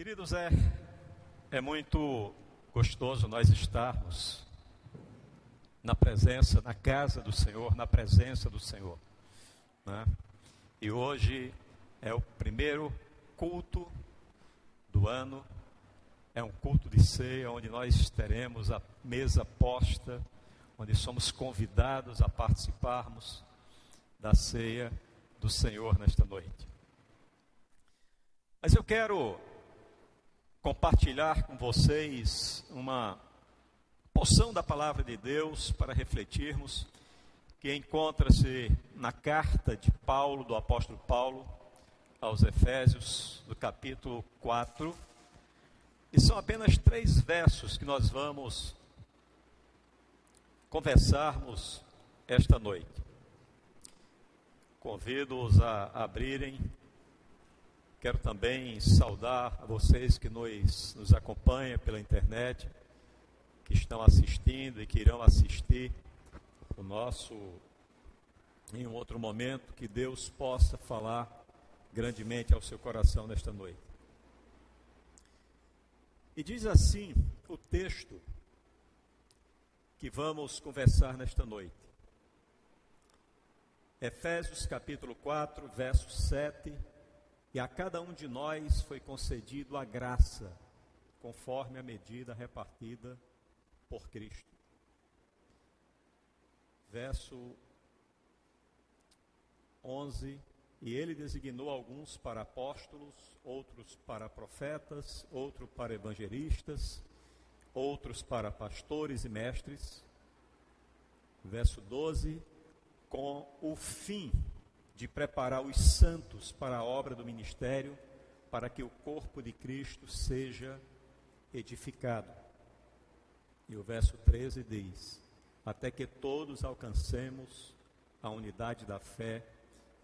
Queridos, é, é muito gostoso nós estarmos na presença, na casa do Senhor, na presença do Senhor. Né? E hoje é o primeiro culto do ano, é um culto de ceia, onde nós teremos a mesa posta, onde somos convidados a participarmos da ceia do Senhor nesta noite. Mas eu quero compartilhar com vocês uma porção da palavra de Deus para refletirmos, que encontra-se na carta de Paulo, do apóstolo Paulo, aos Efésios, do capítulo 4. E são apenas três versos que nós vamos conversarmos esta noite. Convido-os a abrirem Quero também saudar a vocês que nos, nos acompanham pela internet, que estão assistindo e que irão assistir o nosso em um outro momento, que Deus possa falar grandemente ao seu coração nesta noite. E diz assim o texto que vamos conversar nesta noite. Efésios capítulo 4, verso 7 e a cada um de nós foi concedido a graça, conforme a medida repartida por Cristo. Verso 11: E ele designou alguns para apóstolos, outros para profetas, outros para evangelistas, outros para pastores e mestres. Verso 12: Com o fim de preparar os santos para a obra do ministério, para que o corpo de Cristo seja edificado. E o verso 13 diz: Até que todos alcancemos a unidade da fé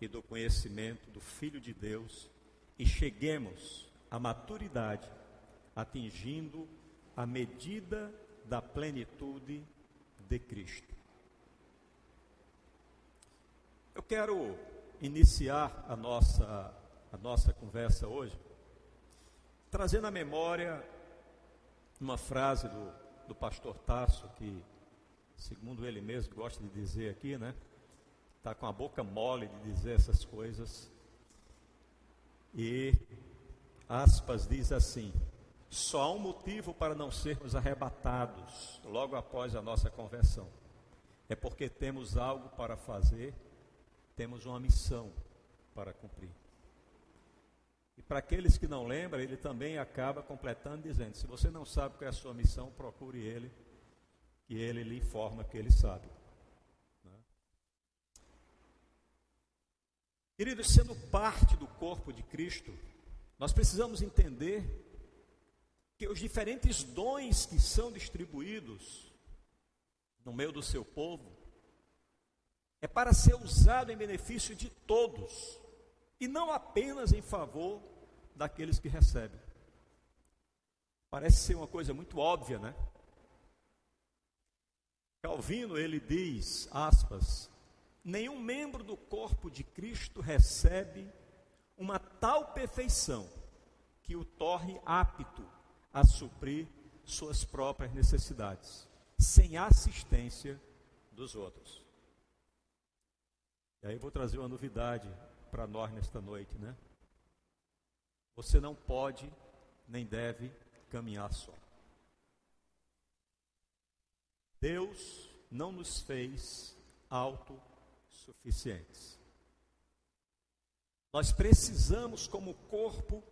e do conhecimento do Filho de Deus e cheguemos à maturidade, atingindo a medida da plenitude de Cristo. Eu quero iniciar a nossa, a nossa conversa hoje, trazendo à memória uma frase do, do pastor Tasso, que, segundo ele mesmo gosta de dizer aqui, né? Está com a boca mole de dizer essas coisas. E, aspas, diz assim: só há um motivo para não sermos arrebatados logo após a nossa conversão. É porque temos algo para fazer temos uma missão para cumprir. E para aqueles que não lembram, ele também acaba completando dizendo: se você não sabe qual é a sua missão, procure ele, e ele lhe informa que ele sabe. Né? Queridos, sendo parte do corpo de Cristo, nós precisamos entender que os diferentes dons que são distribuídos no meio do seu povo é para ser usado em benefício de todos e não apenas em favor daqueles que recebem. Parece ser uma coisa muito óbvia, né? Calvino ele diz, aspas, nenhum membro do corpo de Cristo recebe uma tal perfeição que o torne apto a suprir suas próprias necessidades, sem assistência dos outros. E aí eu vou trazer uma novidade para nós nesta noite, né? Você não pode nem deve caminhar só. Deus não nos fez autossuficientes. Nós precisamos, como corpo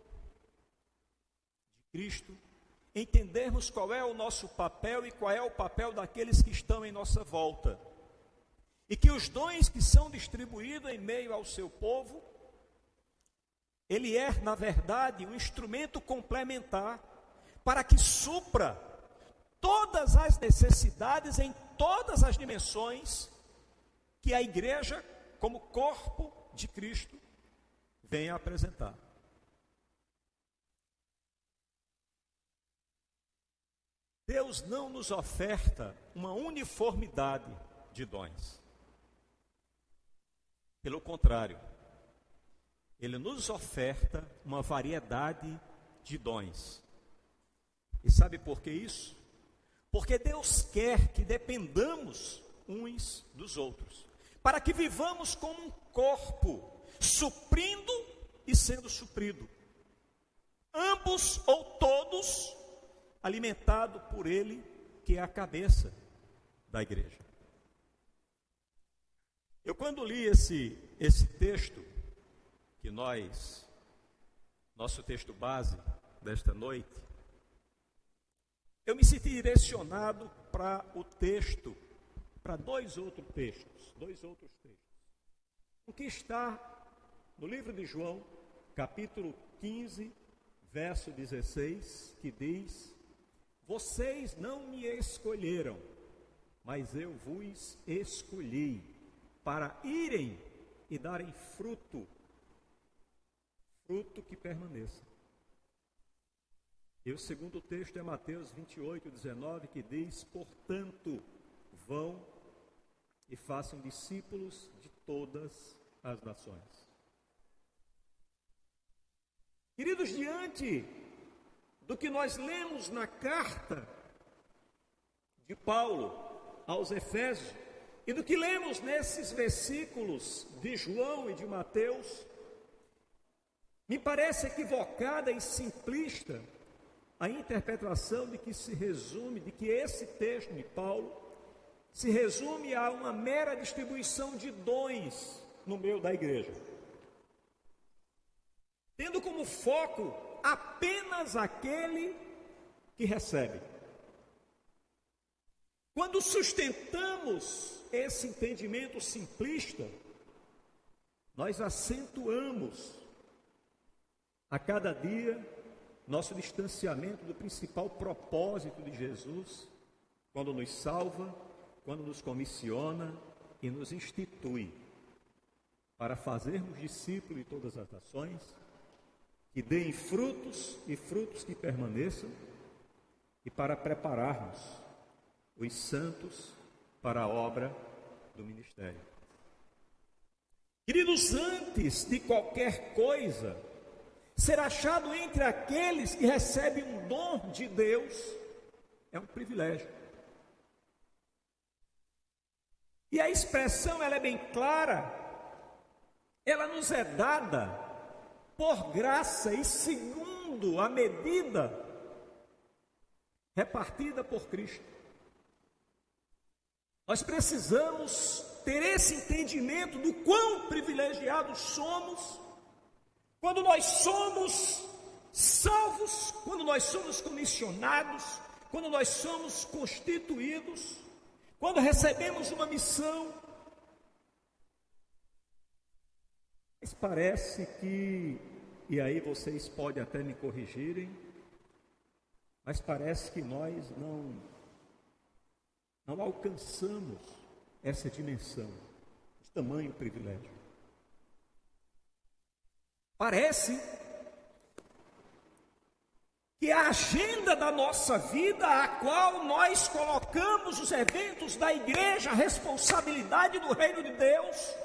de Cristo, entendermos qual é o nosso papel e qual é o papel daqueles que estão em nossa volta e que os dons que são distribuídos em meio ao seu povo, ele é, na verdade, um instrumento complementar para que supra todas as necessidades em todas as dimensões que a igreja, como corpo de Cristo, vem a apresentar. Deus não nos oferta uma uniformidade de dons. Pelo contrário, ele nos oferta uma variedade de dons. E sabe por que isso? Porque Deus quer que dependamos uns dos outros, para que vivamos como um corpo, suprindo e sendo suprido. Ambos ou todos alimentado por Ele, que é a cabeça da igreja. Eu quando li esse esse texto que nós nosso texto base desta noite, eu me senti direcionado para o texto, para dois outros textos, dois outros textos. O que está no livro de João, capítulo 15, verso 16, que diz: Vocês não me escolheram, mas eu vos escolhi para irem e darem fruto, fruto que permaneça. E o segundo texto é Mateus 28, 19, que diz: Portanto, vão e façam discípulos de todas as nações. Queridos, diante do que nós lemos na carta de Paulo aos Efésios e do que lemos nesses versículos de João e de Mateus, me parece equivocada e simplista a interpretação de que se resume, de que esse texto de Paulo se resume a uma mera distribuição de dons no meio da igreja. Tendo como foco apenas aquele que recebe. Quando sustentamos esse entendimento simplista, nós acentuamos a cada dia nosso distanciamento do principal propósito de Jesus, quando nos salva, quando nos comissiona e nos institui para fazermos discípulos de todas as nações, que deem frutos e frutos que permaneçam, e para prepararmos os santos para a obra do ministério. Queridos, antes de qualquer coisa, Ser achado entre aqueles que recebem um dom de Deus é um privilégio. E a expressão ela é bem clara. Ela nos é dada por graça e segundo a medida repartida por Cristo. Nós precisamos ter esse entendimento do quão privilegiados somos quando nós somos salvos, quando nós somos comissionados, quando nós somos constituídos, quando recebemos uma missão, mas parece que, e aí vocês podem até me corrigirem, mas parece que nós não, não alcançamos essa dimensão, de tamanho privilégio. Parece que a agenda da nossa vida, a qual nós colocamos os eventos da igreja, a responsabilidade do reino de Deus,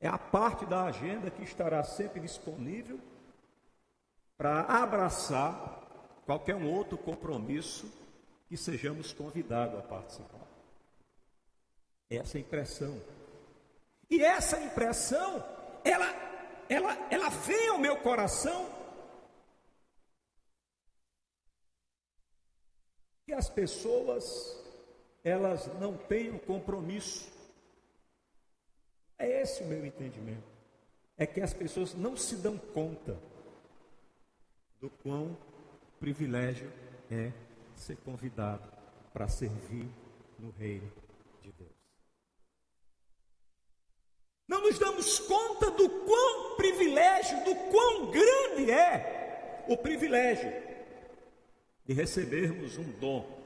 é a parte da agenda que estará sempre disponível para abraçar qualquer um outro compromisso que sejamos convidados a participar. Essa é impressão. E essa impressão, ela ela, ela vem ao meu coração que as pessoas elas não têm compromisso. É esse o meu entendimento. É que as pessoas não se dão conta do quão privilégio é ser convidado para servir no reino de Deus. Não nos damos conta do quão privilégio, do quão grande é o privilégio de recebermos um dom,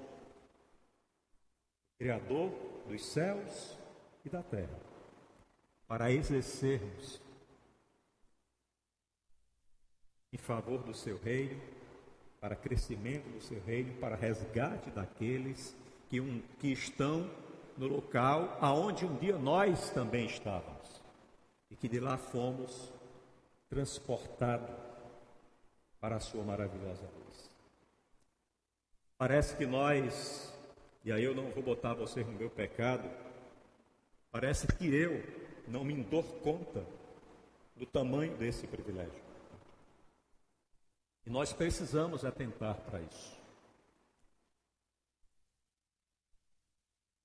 Criador dos céus e da terra, para exercermos em favor do seu reino, para crescimento do seu reino, para resgate daqueles que, um, que estão no local aonde um dia nós também estávamos e que de lá fomos transportados para a sua maravilhosa luz. Parece que nós, e aí eu não vou botar você no meu pecado, parece que eu não me dou conta do tamanho desse privilégio. E nós precisamos atentar para isso.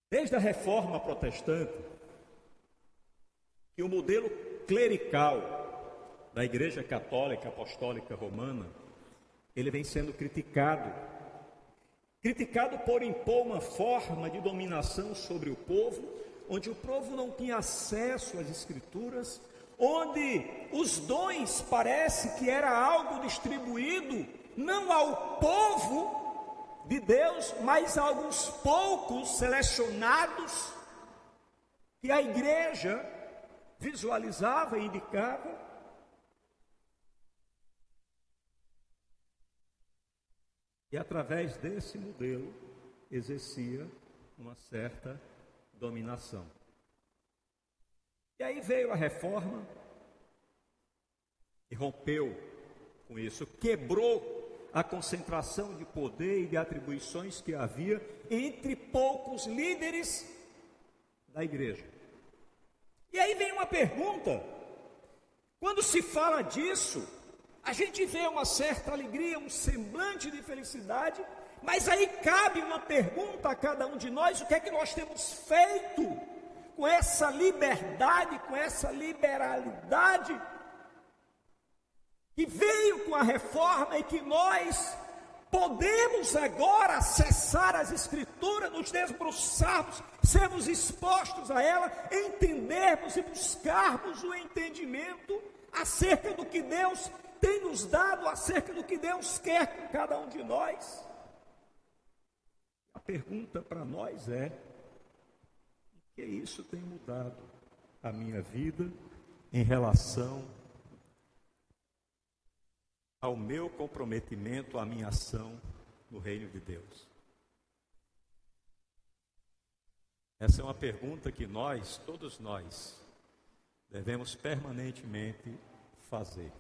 Desde a reforma protestante, que o modelo clerical da Igreja Católica Apostólica Romana, ele vem sendo criticado. Criticado por impor uma forma de dominação sobre o povo, onde o povo não tinha acesso às Escrituras, onde os dons parece que era algo distribuído não ao povo de Deus, mas a alguns poucos selecionados que a igreja visualizava e indicava. E através desse modelo exercia uma certa dominação. E aí veio a reforma e rompeu com isso, quebrou a concentração de poder e de atribuições que havia entre poucos líderes da igreja. E aí vem uma pergunta: quando se fala disso, a gente vê uma certa alegria, um semblante de felicidade, mas aí cabe uma pergunta a cada um de nós: o que é que nós temos feito com essa liberdade, com essa liberalidade que veio com a reforma e que nós podemos agora acessar as Escrituras, nos debruçarmos, sermos expostos a ela, entendermos e buscarmos o entendimento acerca do que Deus tem nos dado acerca do que Deus quer com cada um de nós. A pergunta para nós é: o que isso tem mudado a minha vida em relação ao meu comprometimento, à minha ação no reino de Deus? Essa é uma pergunta que nós, todos nós, devemos permanentemente fazer.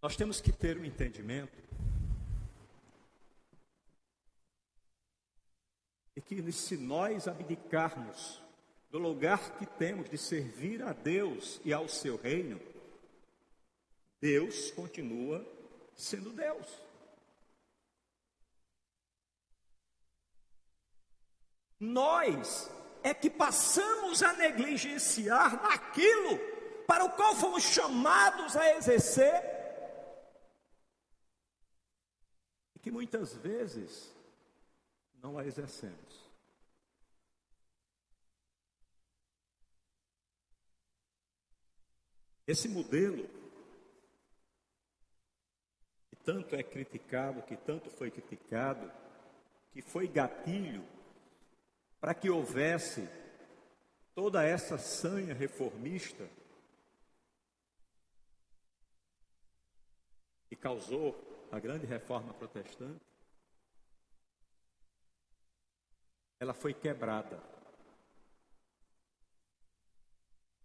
Nós temos que ter um entendimento e que se nós abdicarmos do lugar que temos de servir a Deus e ao seu reino, Deus continua sendo Deus. Nós é que passamos a negligenciar naquilo para o qual fomos chamados a exercer que muitas vezes não a exercemos. Esse modelo, que tanto é criticado, que tanto foi criticado, que foi gatilho para que houvesse toda essa sanha reformista que causou a grande reforma protestante, ela foi quebrada.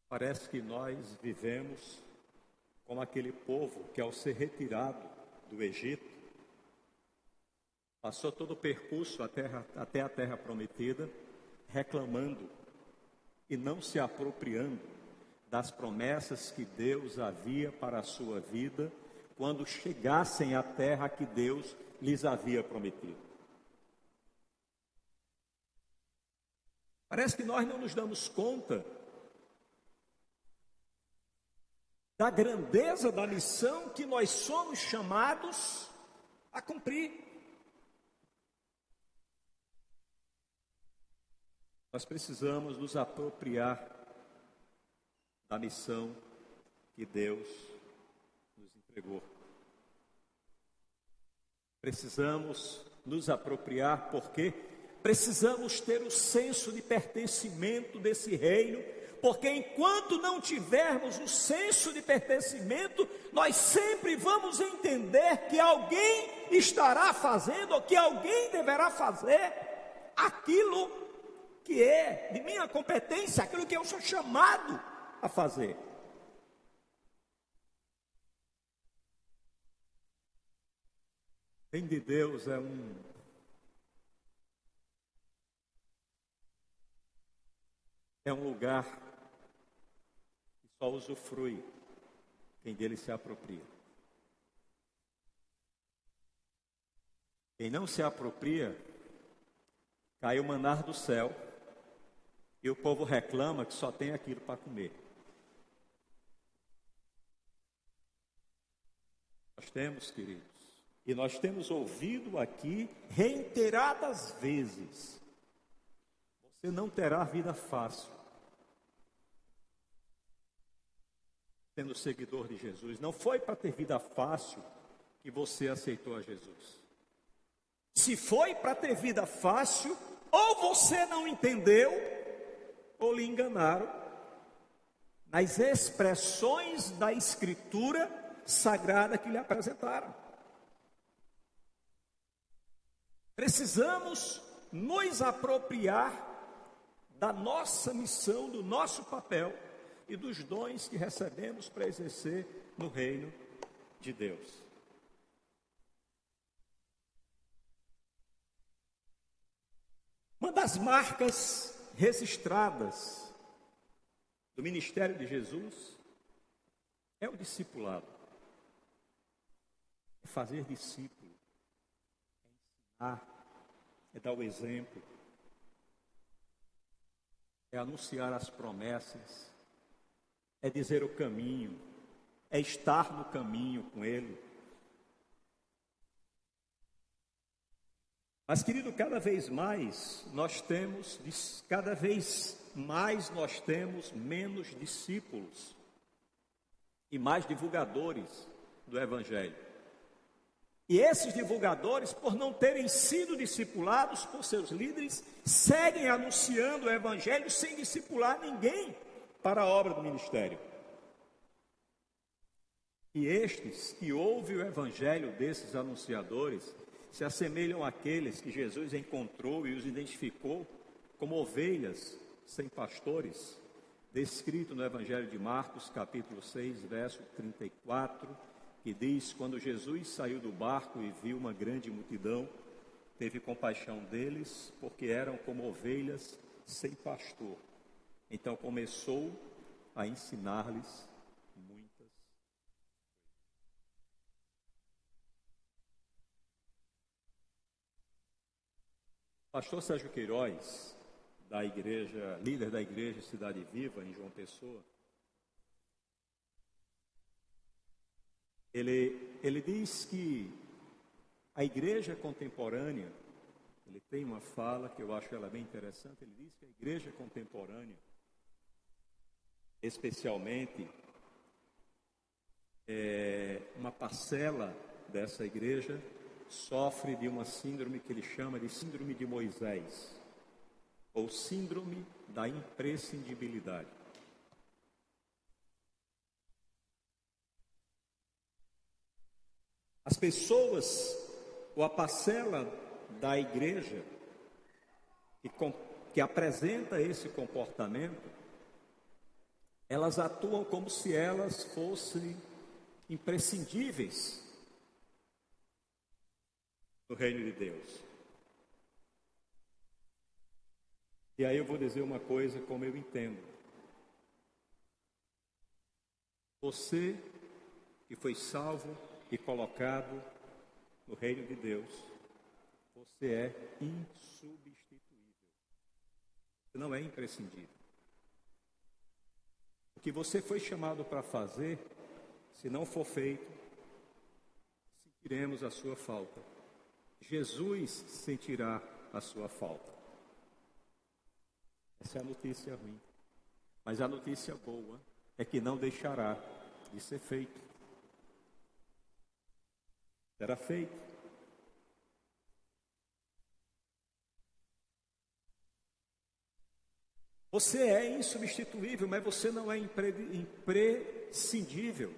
Parece que nós vivemos como aquele povo que, ao ser retirado do Egito, passou todo o percurso até, até a terra prometida, reclamando e não se apropriando das promessas que Deus havia para a sua vida quando chegassem à terra que Deus lhes havia prometido. Parece que nós não nos damos conta da grandeza da missão que nós somos chamados a cumprir. Nós precisamos nos apropriar da missão que Deus entregou. Precisamos nos apropriar, porque Precisamos ter o senso de pertencimento desse reino, porque enquanto não tivermos o senso de pertencimento, nós sempre vamos entender que alguém estará fazendo, ou que alguém deverá fazer, aquilo que é de minha competência, aquilo que eu sou chamado a fazer. Bem de Deus é um é um lugar que só usufrui quem dele se apropria. Quem não se apropria, cai o manar do céu e o povo reclama que só tem aquilo para comer. Nós temos, queridos, e nós temos ouvido aqui reiteradas vezes: você não terá vida fácil. Sendo seguidor de Jesus, não foi para ter vida fácil que você aceitou a Jesus. Se foi para ter vida fácil, ou você não entendeu, ou lhe enganaram nas expressões da Escritura sagrada que lhe apresentaram. Precisamos nos apropriar da nossa missão, do nosso papel e dos dons que recebemos para exercer no reino de Deus. Uma das marcas registradas do ministério de Jesus é o discipulado. É fazer discípulo, é ensinar, é dar o exemplo, é anunciar as promessas, é dizer o caminho, é estar no caminho com Ele. Mas, querido, cada vez mais nós temos, cada vez mais nós temos menos discípulos e mais divulgadores do Evangelho. E esses divulgadores, por não terem sido discipulados por seus líderes, seguem anunciando o Evangelho sem discipular ninguém para a obra do ministério. E estes que ouvem o Evangelho desses anunciadores se assemelham àqueles que Jesus encontrou e os identificou como ovelhas sem pastores, descrito no Evangelho de Marcos, capítulo 6, verso 34, que diz: Quando Jesus saiu do barco e viu uma grande multidão, teve compaixão deles, porque eram como ovelhas sem pastor. Então começou a ensinar-lhes Pastor Sérgio Queiroz, da igreja, líder da igreja Cidade Viva, em João Pessoa, ele, ele diz que a igreja contemporânea, ele tem uma fala que eu acho ela bem interessante, ele diz que a igreja contemporânea, especialmente é, uma parcela dessa igreja, sofre de uma síndrome que ele chama de síndrome de Moisés, ou síndrome da imprescindibilidade. As pessoas, ou a parcela da igreja que, que apresenta esse comportamento, elas atuam como se elas fossem imprescindíveis no reino de Deus. E aí eu vou dizer uma coisa como eu entendo. Você que foi salvo e colocado no reino de Deus, você é insubstituível. Você não é imprescindível. O que você foi chamado para fazer, se não for feito, sentiremos a sua falta. Jesus sentirá a sua falta. Essa é a notícia ruim. Mas a notícia boa é que não deixará de ser feito. Será feito. Você é insubstituível, mas você não é imprescindível.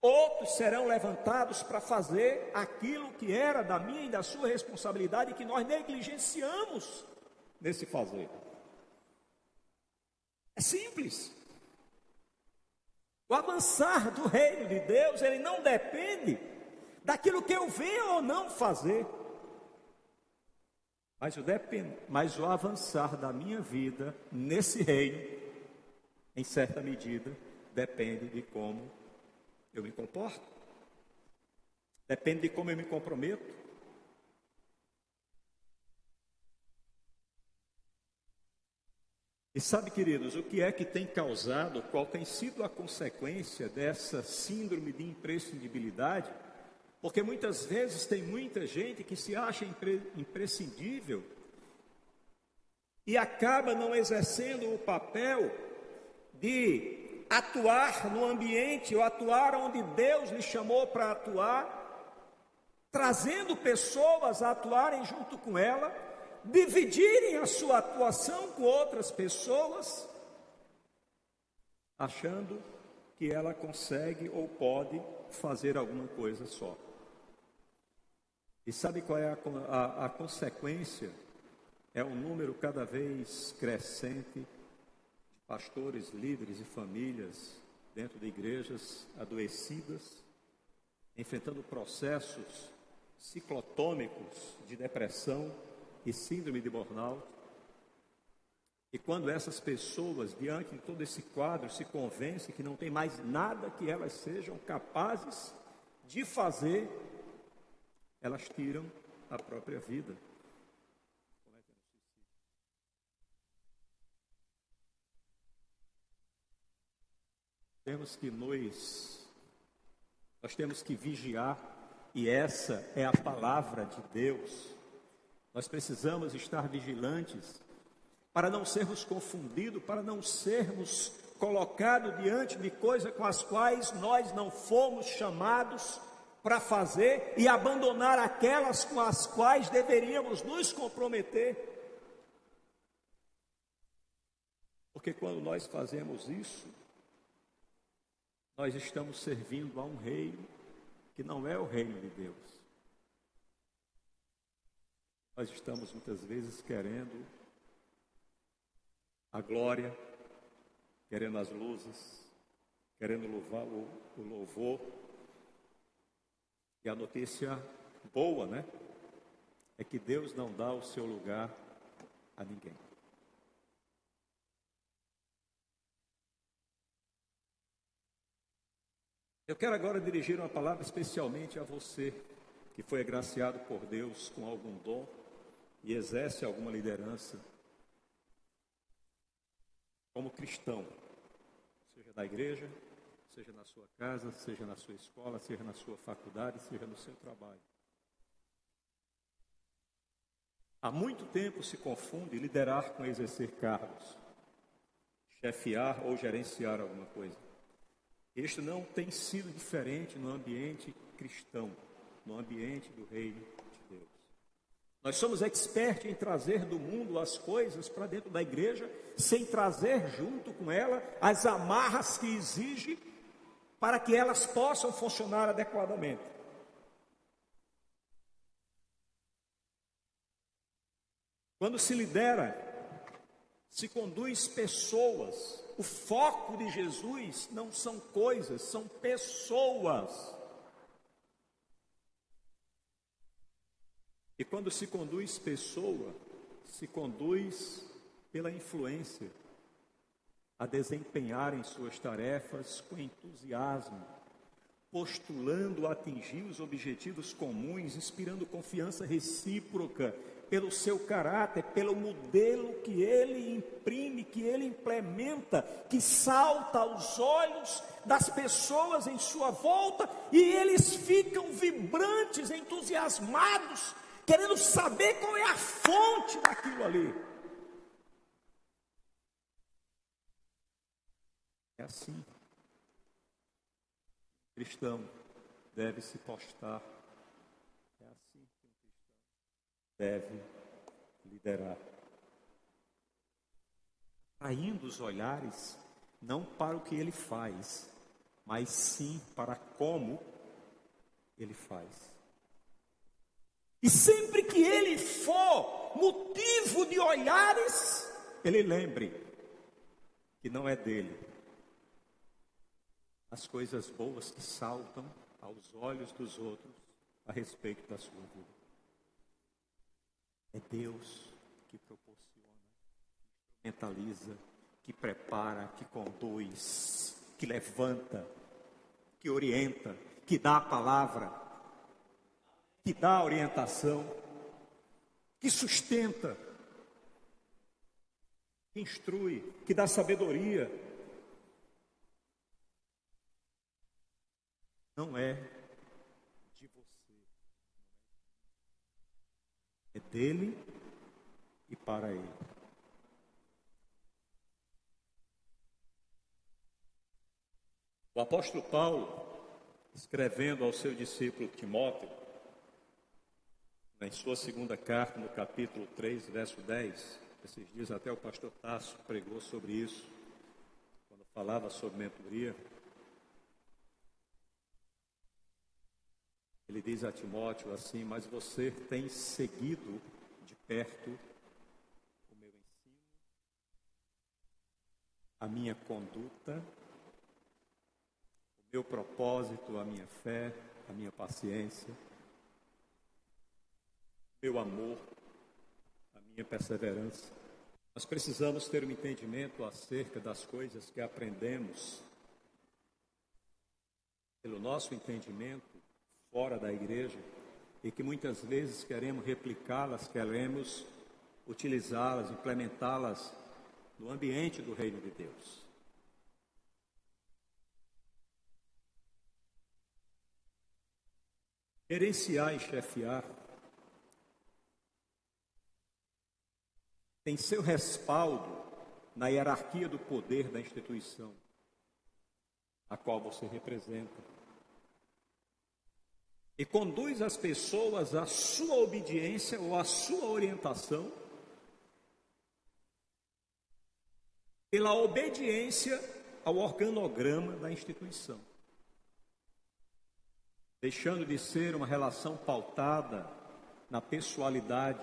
Outros serão levantados para fazer aquilo que era da minha e da sua responsabilidade e que nós negligenciamos nesse fazer. É simples. O avançar do reino de Deus, ele não depende daquilo que eu venho ou não fazer. Mas o, depend... Mas o avançar da minha vida nesse reino, em certa medida, depende de como eu me comporto, depende de como eu me comprometo. E sabe, queridos, o que é que tem causado, qual tem sido a consequência dessa síndrome de imprescindibilidade? Porque muitas vezes tem muita gente que se acha impre, imprescindível e acaba não exercendo o papel de atuar no ambiente ou atuar onde Deus lhe chamou para atuar, trazendo pessoas a atuarem junto com ela dividirem a sua atuação com outras pessoas, achando que ela consegue ou pode fazer alguma coisa só. E sabe qual é a, a, a consequência? É um número cada vez crescente de pastores, líderes e famílias dentro de igrejas adoecidas, enfrentando processos ciclotômicos de depressão, e síndrome de burnout. E quando essas pessoas, diante de todo esse quadro, se convencem que não tem mais nada que elas sejam capazes de fazer, elas tiram a própria vida. Temos que nos, nós temos que vigiar, e essa é a palavra de Deus nós precisamos estar vigilantes para não sermos confundidos, para não sermos colocados diante de coisas com as quais nós não fomos chamados para fazer e abandonar aquelas com as quais deveríamos nos comprometer. Porque quando nós fazemos isso, nós estamos servindo a um reino que não é o reino de Deus. Nós estamos muitas vezes querendo a glória, querendo as luzes, querendo louvar o, o louvor. E a notícia boa, né? É que Deus não dá o seu lugar a ninguém. Eu quero agora dirigir uma palavra especialmente a você que foi agraciado por Deus com algum dom e exerce alguma liderança como cristão, seja na igreja, seja na sua casa, seja na sua escola, seja na sua faculdade, seja no seu trabalho. Há muito tempo se confunde liderar com exercer cargos, chefiar ou gerenciar alguma coisa. Este não tem sido diferente no ambiente cristão, no ambiente do reino nós somos expertos em trazer do mundo as coisas para dentro da igreja, sem trazer junto com ela as amarras que exige para que elas possam funcionar adequadamente. Quando se lidera, se conduz pessoas. O foco de Jesus não são coisas, são pessoas. E quando se conduz pessoa, se conduz pela influência a desempenharem suas tarefas com entusiasmo, postulando atingir os objetivos comuns, inspirando confiança recíproca pelo seu caráter, pelo modelo que ele imprime, que ele implementa, que salta aos olhos das pessoas em sua volta e eles ficam vibrantes, entusiasmados querendo saber qual é a fonte daquilo ali. Assim. Cristão deve se postar. É assim que um cristão deve liderar. Traindo os olhares não para o que ele faz, mas sim para como ele faz. E sempre que ele for motivo de olhares, ele lembre que não é dele. As coisas boas que saltam aos olhos dos outros a respeito da sua vida. É Deus que proporciona, que instrumentaliza, que prepara, que conduz, que levanta, que orienta, que dá a palavra, que dá a orientação, que sustenta, que instrui, que dá sabedoria. Não é de você, é dele e para ele. O apóstolo Paulo, escrevendo ao seu discípulo Timóteo, em sua segunda carta, no capítulo 3, verso 10, esses dias até o pastor Tasso pregou sobre isso, quando falava sobre mentoria. Ele diz a Timóteo assim: Mas você tem seguido de perto o meu ensino, a minha conduta meu propósito, a minha fé, a minha paciência, meu amor, a minha perseverança. Nós precisamos ter um entendimento acerca das coisas que aprendemos pelo nosso entendimento fora da igreja e que muitas vezes queremos replicá-las, queremos utilizá-las, implementá-las no ambiente do reino de Deus. Gerenciar e chefiar tem seu respaldo na hierarquia do poder da instituição a qual você representa. E conduz as pessoas à sua obediência ou à sua orientação pela obediência ao organograma da instituição deixando de ser uma relação pautada na pessoalidade,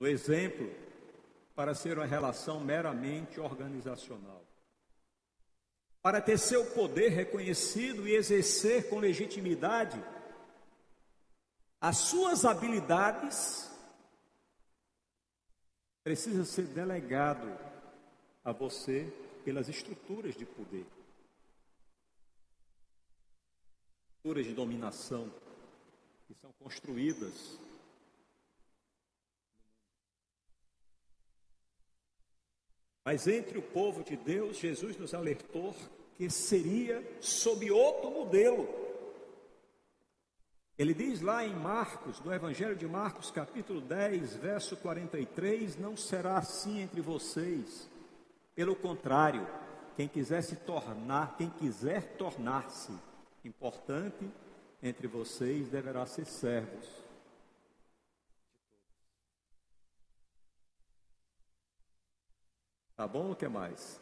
no exemplo, para ser uma relação meramente organizacional. Para ter seu poder reconhecido e exercer com legitimidade as suas habilidades, precisa ser delegado a você pelas estruturas de poder. estruturas de dominação que são construídas Mas entre o povo de Deus, Jesus nos alertou que seria sob outro modelo. Ele diz lá em Marcos, no Evangelho de Marcos, capítulo 10, verso 43, não será assim entre vocês. Pelo contrário, quem quiser se tornar, quem quiser tornar-se importante entre vocês deverá ser servos. Tá bom o que mais?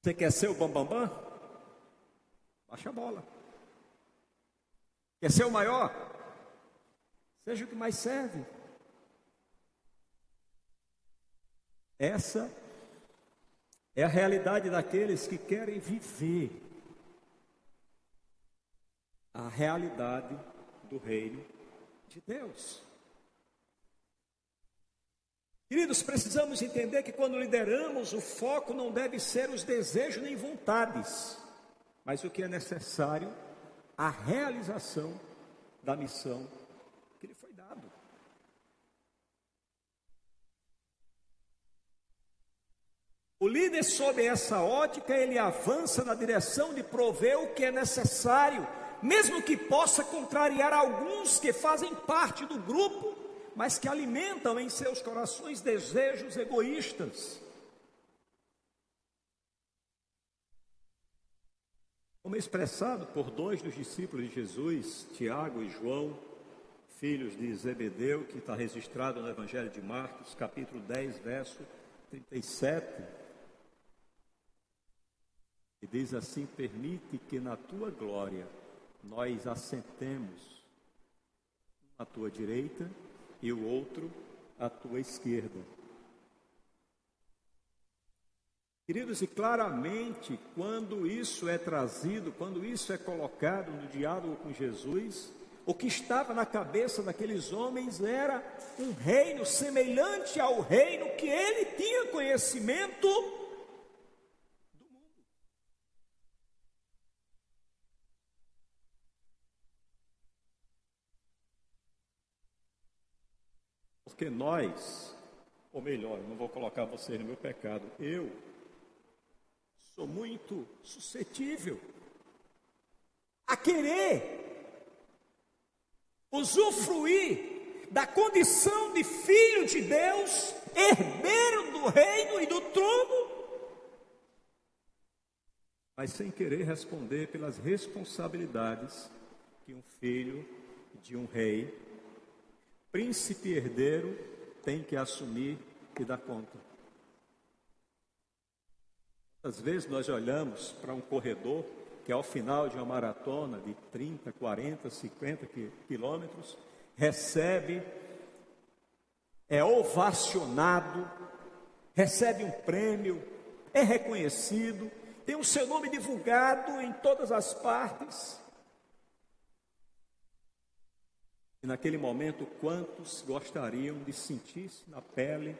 Você quer ser o bambambam? Bam, bam? Baixa a bola. Quer ser o maior? Seja o que mais serve. Essa é a realidade daqueles que querem viver a realidade do reino de Deus. Queridos, precisamos entender que quando lideramos, o foco não deve ser os desejos nem vontades, mas o que é necessário, a realização da missão que lhe foi dado. O líder, sob essa ótica, ele avança na direção de prover o que é necessário, mesmo que possa contrariar alguns que fazem parte do grupo, mas que alimentam em seus corações desejos egoístas. Como expressado por dois dos discípulos de Jesus, Tiago e João, filhos de Zebedeu, que está registrado no Evangelho de Marcos, capítulo 10, verso 37. E diz assim: permite que na tua glória nós assentemos à tua direita e o outro à tua esquerda. Queridos, e claramente, quando isso é trazido, quando isso é colocado no diálogo com Jesus, o que estava na cabeça daqueles homens era um reino semelhante ao reino que ele tinha conhecimento Porque nós, ou melhor, não vou colocar você no meu pecado, eu sou muito suscetível a querer usufruir da condição de filho de Deus, herdeiro do reino e do trono, mas sem querer responder pelas responsabilidades que um filho de um rei, príncipe herdeiro, tem que assumir e dar conta. Às vezes nós olhamos para um corredor que ao final de uma maratona de 30, 40, 50 quilômetros, recebe, é ovacionado, recebe um prêmio, é reconhecido, tem o seu nome divulgado em todas as partes. E naquele momento, quantos gostariam de sentir-se na pele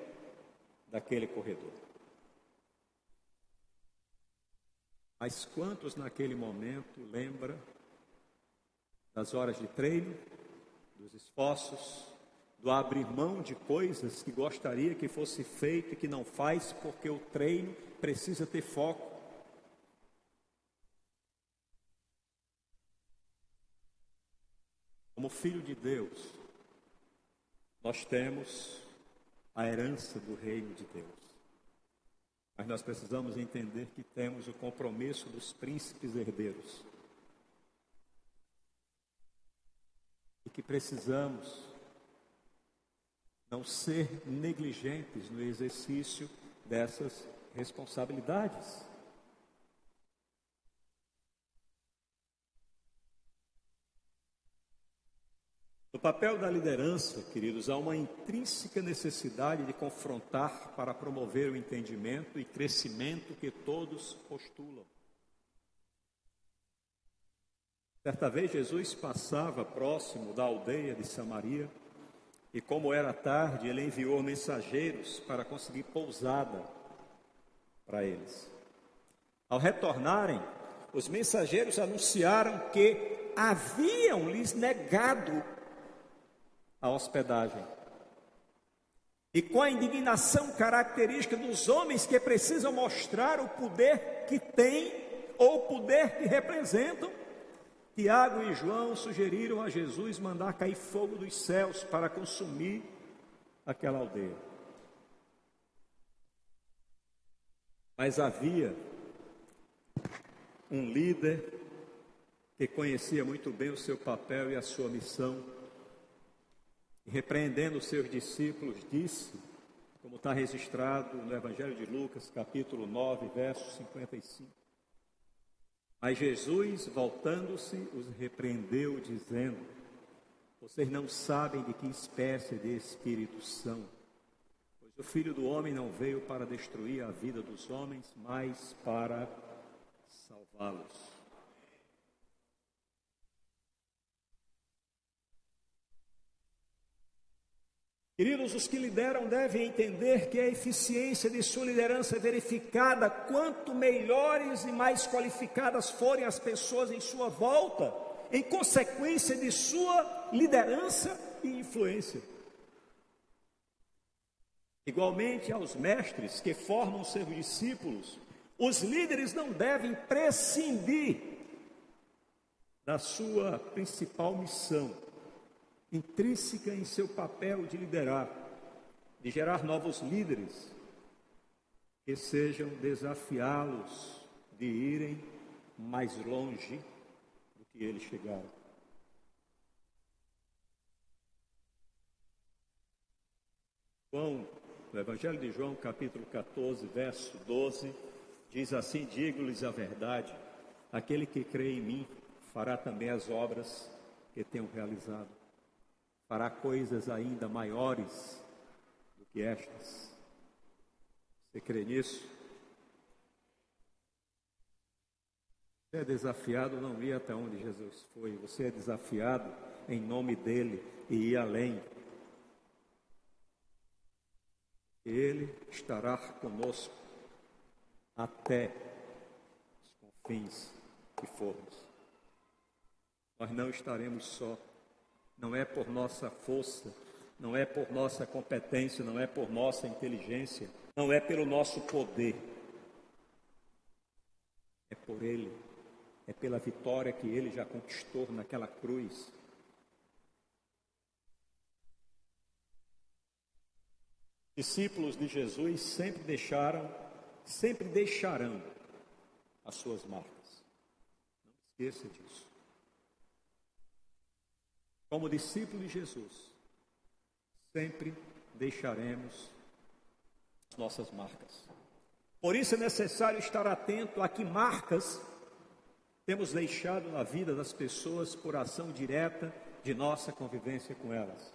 daquele corredor? Mas quantos naquele momento lembra das horas de treino, dos esforços, do abrir mão de coisas que gostaria que fosse feito e que não faz porque o treino precisa ter foco? Como filho de Deus, nós temos a herança do reino de Deus. Mas nós precisamos entender que temos o compromisso dos príncipes herdeiros. E que precisamos não ser negligentes no exercício dessas responsabilidades. No papel da liderança, queridos, há uma intrínseca necessidade de confrontar para promover o entendimento e crescimento que todos postulam. Certa vez Jesus passava próximo da aldeia de Samaria e, como era tarde, ele enviou mensageiros para conseguir pousada para eles. Ao retornarem, os mensageiros anunciaram que haviam lhes negado a hospedagem. E com a indignação característica dos homens que precisam mostrar o poder que têm ou o poder que representam, Tiago e João sugeriram a Jesus mandar cair fogo dos céus para consumir aquela aldeia. Mas havia um líder que conhecia muito bem o seu papel e a sua missão repreendendo os seus discípulos, disse, como está registrado no Evangelho de Lucas, capítulo 9, verso 55. Mas Jesus, voltando-se, os repreendeu, dizendo: Vocês não sabem de que espécie de espírito são, pois o Filho do Homem não veio para destruir a vida dos homens, mas para salvá-los. Queridos, os que lideram devem entender que a eficiência de sua liderança é verificada quanto melhores e mais qualificadas forem as pessoas em sua volta, em consequência de sua liderança e influência. Igualmente aos mestres que formam seus discípulos, os líderes não devem prescindir da sua principal missão intrínseca em seu papel de liderar, de gerar novos líderes que sejam desafiá-los de irem mais longe do que eles chegaram. João, no Evangelho de João, capítulo 14, verso 12, diz assim: Digo-lhes a verdade, aquele que crê em mim fará também as obras que tenho realizado fará coisas ainda maiores do que estas. Você crê nisso? Você é desafiado não ir até onde Jesus foi, você é desafiado em nome dele e ir além. Ele estará conosco até os confins que formos. Nós não estaremos só. Não é por nossa força, não é por nossa competência, não é por nossa inteligência, não é pelo nosso poder. É por Ele, é pela vitória que Ele já conquistou naquela cruz. Discípulos de Jesus sempre deixaram, sempre deixarão as suas marcas. Não esqueça disso. Como discípulo de Jesus, sempre deixaremos nossas marcas. Por isso é necessário estar atento a que marcas temos deixado na vida das pessoas por ação direta de nossa convivência com elas.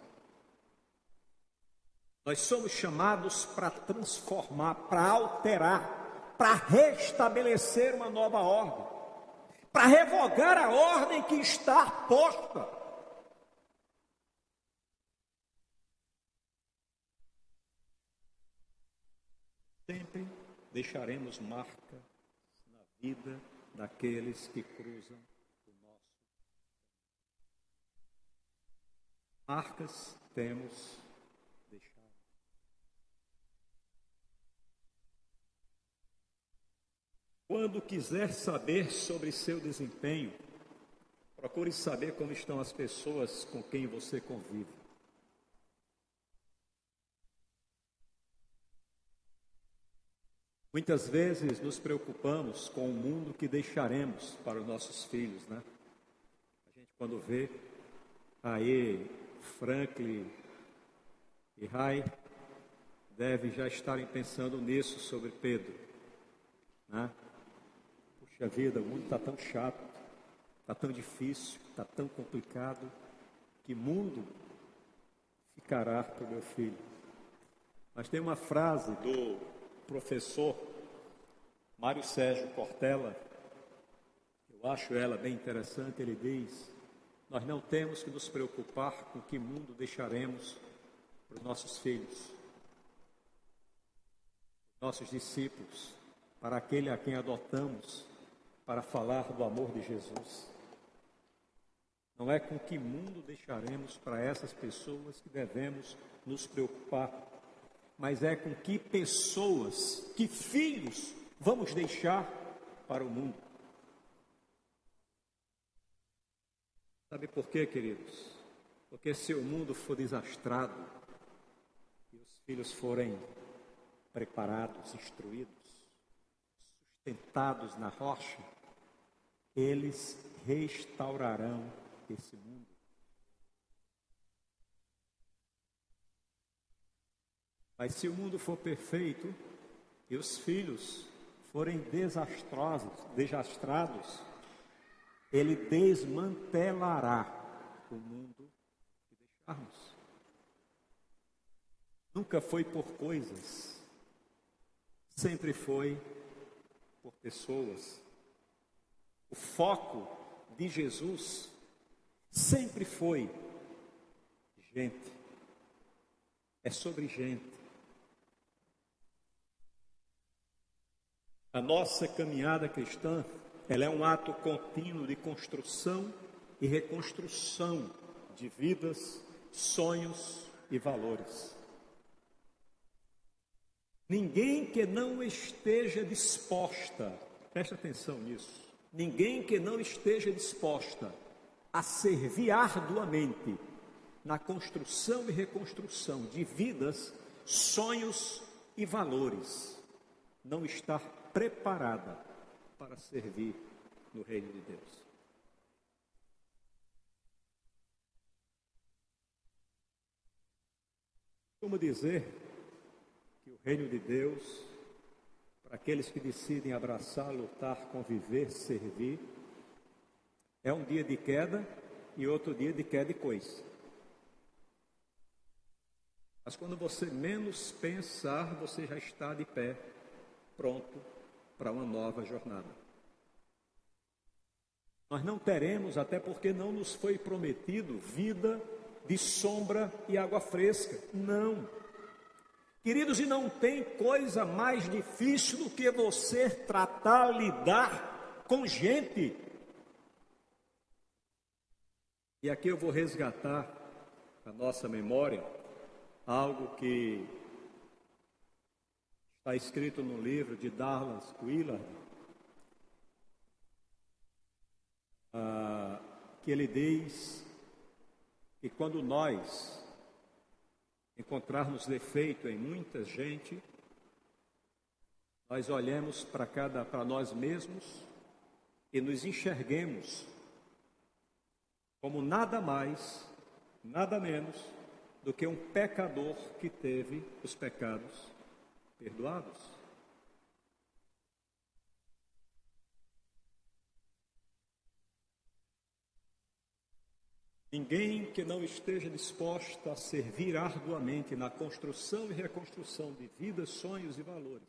Nós somos chamados para transformar, para alterar, para restabelecer uma nova ordem, para revogar a ordem que está posta. Sempre deixaremos marca na vida daqueles que cruzam o nosso. Marcas temos Quando quiser saber sobre seu desempenho, procure saber como estão as pessoas com quem você convive. Muitas vezes nos preocupamos com o mundo que deixaremos para os nossos filhos, né? A gente quando vê aí Franklin e Rai deve já estarem pensando nisso sobre Pedro, né? Puxa vida, o mundo está tão chato, está tão difícil, está tão complicado. Que mundo ficará para o meu filho? Mas tem uma frase do professor Mário Sérgio Cortella, eu acho ela bem interessante. Ele diz: Nós não temos que nos preocupar com que mundo deixaremos para os nossos filhos, nossos discípulos, para aquele a quem adotamos para falar do amor de Jesus. Não é com que mundo deixaremos para essas pessoas que devemos nos preocupar, mas é com que pessoas, que filhos vamos deixar para o mundo. Sabe por quê, queridos? Porque se o mundo for desastrado e os filhos forem preparados, instruídos, sustentados na rocha, eles restaurarão esse mundo. Mas se o mundo for perfeito e os filhos forem desastrosos, desastrados, ele desmantelará o mundo que deixarmos. Nunca foi por coisas, sempre foi por pessoas o foco de Jesus sempre foi gente. É sobre gente. A nossa caminhada cristã, ela é um ato contínuo de construção e reconstrução de vidas, sonhos e valores. Ninguém que não esteja disposta, preste atenção nisso, ninguém que não esteja disposta a servir arduamente na construção e reconstrução de vidas, sonhos e valores, não está preparada para servir no reino de Deus. Como dizer que o reino de Deus para aqueles que decidem abraçar, lutar, conviver, servir. É um dia de queda e outro dia de queda e coisa. Mas quando você menos pensar, você já está de pé, pronto para uma nova jornada. Nós não teremos, até porque não nos foi prometido vida de sombra e água fresca. Não. Queridos, e não tem coisa mais difícil do que você tratar, lidar com gente. E aqui eu vou resgatar a nossa memória algo que está escrito no livro de Dallas Willard, ah, que ele diz que quando nós encontrarmos defeito em muita gente, nós olhemos para cada para nós mesmos e nos enxerguemos como nada mais, nada menos do que um pecador que teve os pecados perdoados. Ninguém que não esteja disposto a servir arduamente na construção e reconstrução de vidas, sonhos e valores,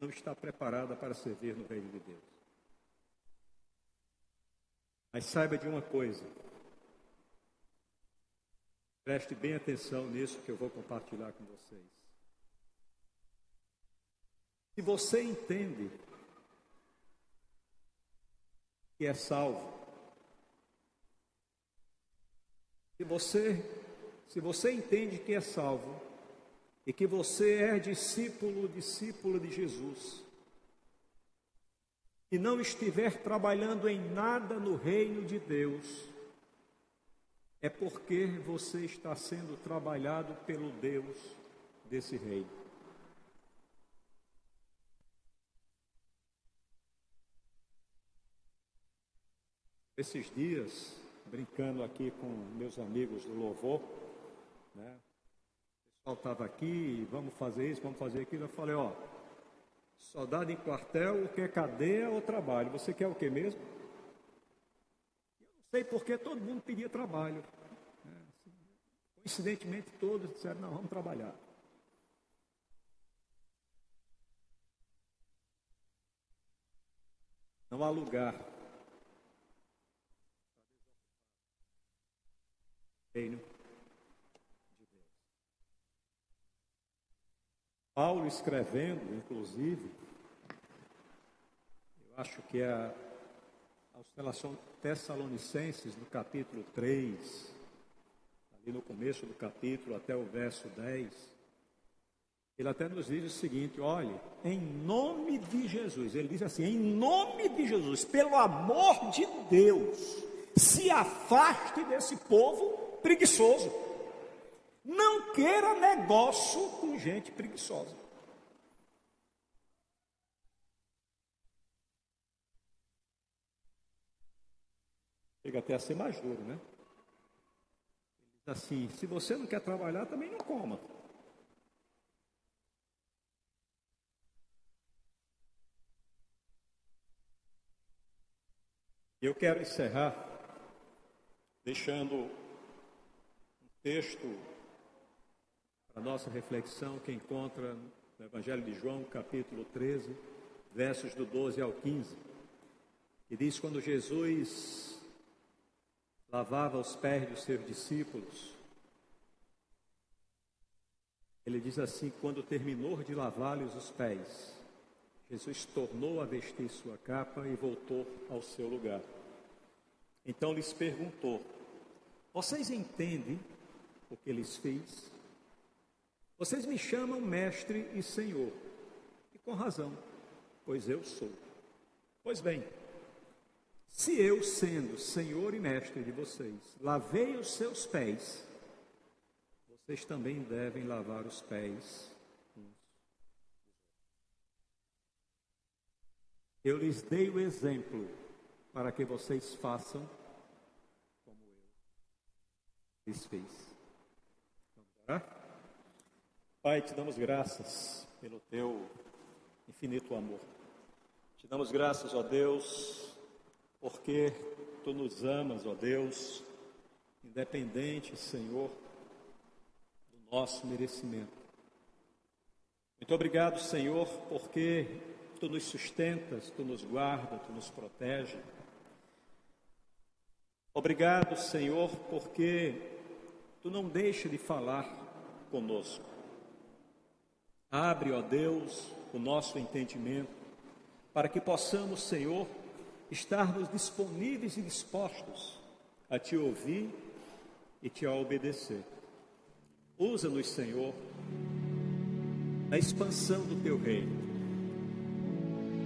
não está preparada para servir no reino de Deus. Mas saiba de uma coisa. Preste bem atenção nisso que eu vou compartilhar com vocês. Se você entende que é salvo, Se você, se você entende que é salvo e que você é discípulo, discípula de Jesus, e não estiver trabalhando em nada no reino de Deus, é porque você está sendo trabalhado pelo Deus desse reino. Esses dias, brincando aqui com meus amigos do louvor, né? O pessoal estava aqui, vamos fazer isso, vamos fazer aquilo. Eu falei, ó, soldado em quartel, o que é cadeia ou trabalho? Você quer o que mesmo? Eu não sei porque todo mundo pedia trabalho. Né? Coincidentemente todos disseram, não, vamos trabalhar. Não há lugar reino de Deus. Paulo escrevendo, inclusive, eu acho que é aos Tessalonicenses, no capítulo 3, ali no começo do capítulo até o verso 10, ele até nos diz o seguinte: olhe, em nome de Jesus, ele diz assim: em nome de Jesus, pelo amor de Deus, se afaste desse povo preguiçoso. Não queira negócio com gente preguiçosa. Chega até a ser mais duro, né? Assim: se você não quer trabalhar, também não coma. Eu quero encerrar deixando texto para nossa reflexão que encontra no Evangelho de João, capítulo 13, versos do 12 ao 15, que diz: Quando Jesus lavava os pés dos seus discípulos, ele diz assim: Quando terminou de lavar-lhes os pés, Jesus tornou a vestir sua capa e voltou ao seu lugar. Então lhes perguntou: Vocês entendem o que lhes fiz. Vocês me chamam mestre e senhor, e com razão, pois eu sou. Pois bem, se eu, sendo senhor e mestre de vocês, lavei os seus pés, vocês também devem lavar os pés Eu lhes dei o exemplo para que vocês façam como eu lhes fiz. Pai, te damos graças pelo teu infinito amor. Te damos graças, ó Deus, porque tu nos amas, ó Deus, independente, Senhor, do nosso merecimento. Muito obrigado, Senhor, porque tu nos sustentas, tu nos guarda, tu nos protege. Obrigado, Senhor, porque tu não deixa de falar conosco. Abre, ó Deus, o nosso entendimento para que possamos, Senhor, estarmos disponíveis e dispostos a te ouvir e te obedecer. Usa-nos, Senhor, na expansão do teu reino.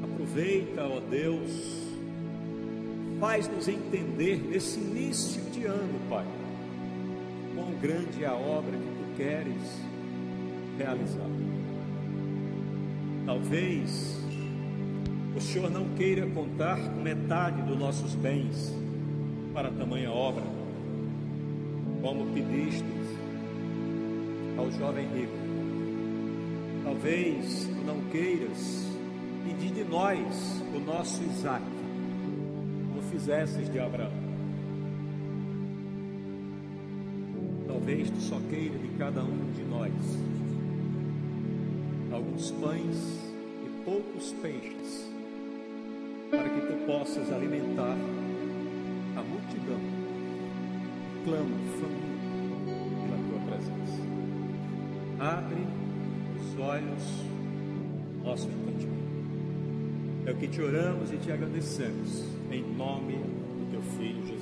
Aproveita, ó Deus, faz-nos entender nesse início de ano, Pai, grande é a obra que tu queres realizar. Talvez o Senhor não queira contar com metade dos nossos bens para tamanha obra, como pediste ao jovem rico. Talvez tu não queiras pedir de nós o nosso Isaac, como fizesses de Abraão. Só queira de cada um de nós alguns pães e poucos peixes, para que tu possas alimentar a multidão. Clamo, família, pela tua presença. Abre os olhos, nosso entendimento. É o que te oramos e te agradecemos, em nome do teu Filho Jesus.